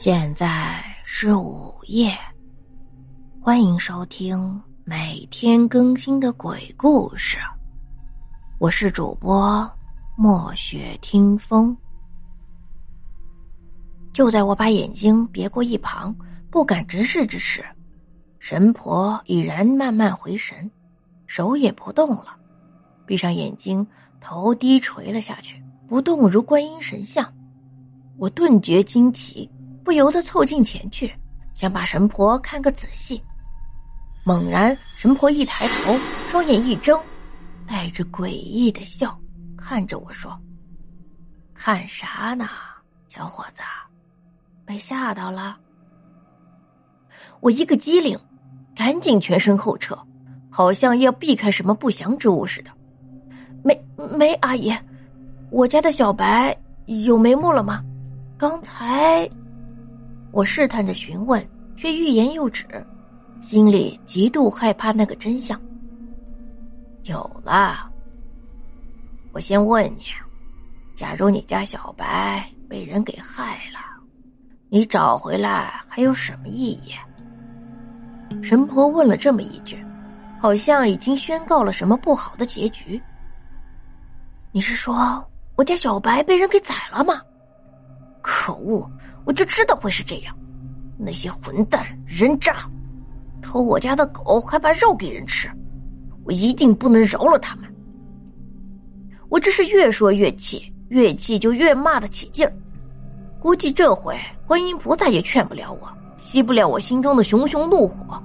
现在是午夜，欢迎收听每天更新的鬼故事。我是主播墨雪听风。就在我把眼睛别过一旁，不敢直视之时，神婆已然慢慢回神，手也不动了，闭上眼睛，头低垂了下去，不动如观音神像。我顿觉惊奇。不由得凑近前去，想把神婆看个仔细。猛然，神婆一抬头，双眼一睁，带着诡异的笑，看着我说：“看啥呢，小伙子？被吓到了？”我一个机灵，赶紧全身后撤，好像要避开什么不祥之物似的。没没，阿姨，我家的小白有眉目了吗？刚才。我试探着询问，却欲言又止，心里极度害怕那个真相。有了，我先问你：假如你家小白被人给害了，你找回来还有什么意义？神婆问了这么一句，好像已经宣告了什么不好的结局。你是说我家小白被人给宰了吗？可恶！我就知道会是这样，那些混蛋人渣，偷我家的狗还把肉给人吃，我一定不能饶了他们。我这是越说越气，越气就越骂得起劲儿。估计这回观音菩萨也劝不了我，熄不了我心中的熊熊怒火。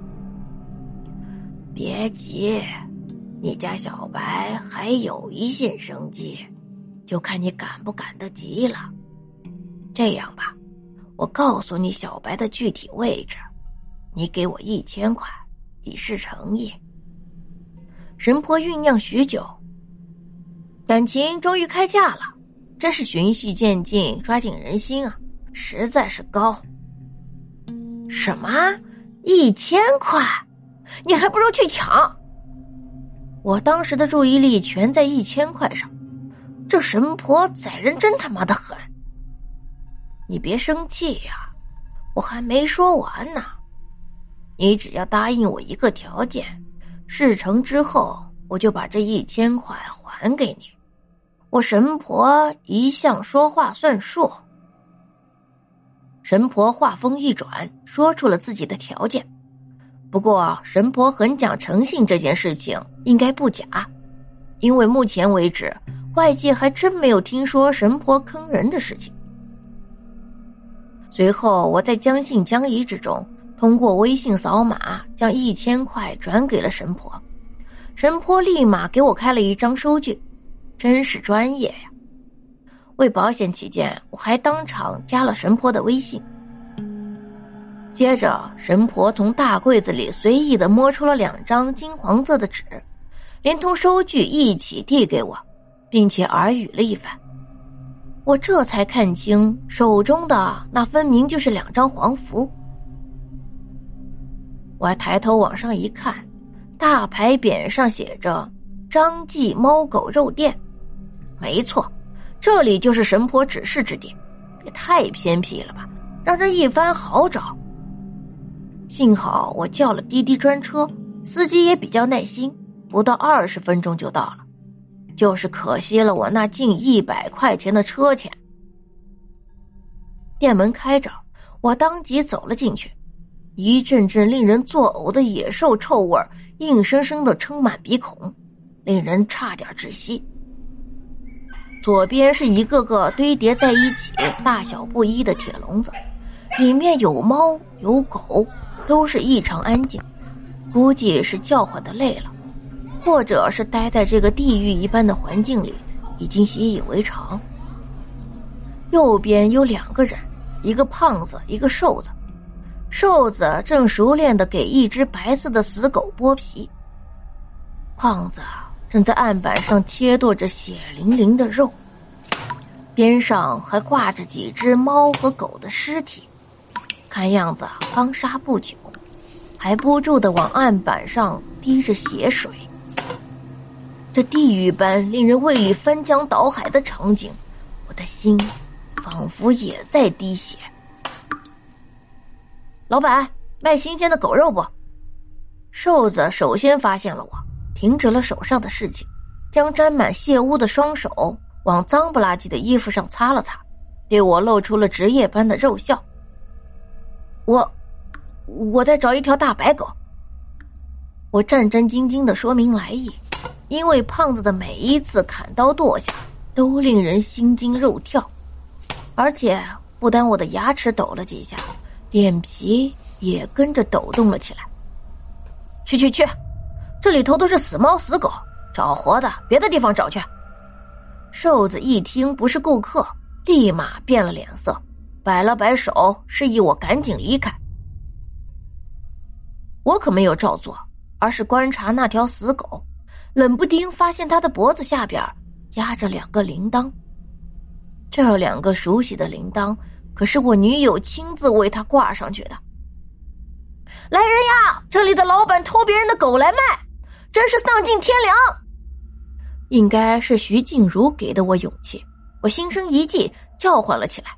别急，你家小白还有一线生机，就看你赶不赶得及了。这样吧。我告诉你小白的具体位置，你给我一千块，以示诚意。神婆酝酿许久，感情终于开价了，真是循序渐进，抓紧人心啊，实在是高。什么？一千块？你还不如去抢！我当时的注意力全在一千块上，这神婆宰人真他妈的狠。你别生气呀，我还没说完呢。你只要答应我一个条件，事成之后我就把这一千块还给你。我神婆一向说话算数。神婆话锋一转，说出了自己的条件。不过神婆很讲诚信，这件事情应该不假，因为目前为止外界还真没有听说神婆坑人的事情。随后，我在将信将疑之中，通过微信扫码将一千块转给了神婆。神婆立马给我开了一张收据，真是专业呀！为保险起见，我还当场加了神婆的微信。接着，神婆从大柜子里随意的摸出了两张金黄色的纸，连同收据一起递给我，并且耳语了一番。我这才看清，手中的那分明就是两张黄符。我抬头往上一看，大牌匾上写着“张记猫狗肉店”，没错，这里就是神婆指示之地。也太偏僻了吧，让人一番好找。幸好我叫了滴滴专车，司机也比较耐心，不到二十分钟就到了。就是可惜了我那近一百块钱的车钱。店门开着，我当即走了进去，一阵阵令人作呕的野兽臭味硬生生的撑满鼻孔，令人差点窒息。左边是一个个堆叠在一起、大小不一的铁笼子，里面有猫有狗，都是异常安静，估计是叫唤的累了。或者是待在这个地狱一般的环境里，已经习以为常。右边有两个人，一个胖子，一个瘦子。瘦子正熟练的给一只白色的死狗剥皮，胖子正在案板上切剁着血淋淋的肉，边上还挂着几只猫和狗的尸体，看样子刚杀不久，还不住的往案板上滴着血水。这地狱般令人胃里翻江倒海的场景，我的心仿佛也在滴血。老板卖新鲜的狗肉不？瘦子首先发现了我，停止了手上的事情，将沾满血污的双手往脏不拉几的衣服上擦了擦，对我露出了职业般的肉笑。我，我在找一条大白狗。我战战兢兢的说明来意，因为胖子的每一次砍刀剁下都令人心惊肉跳，而且不单我的牙齿抖了几下，脸皮也跟着抖动了起来。去去去，这里头都是死猫死狗，找活的别的地方找去。瘦子一听不是顾客，立马变了脸色，摆了摆手，示意我赶紧离开。我可没有照做，而是观察那条死狗，冷不丁发现他的脖子下边夹着两个铃铛。这两个熟悉的铃铛，可是我女友亲自为他挂上去的。来人呀！这里的老板偷别人的狗来卖，真是丧尽天良。应该是徐静茹给的我勇气，我心生一计，叫唤了起来。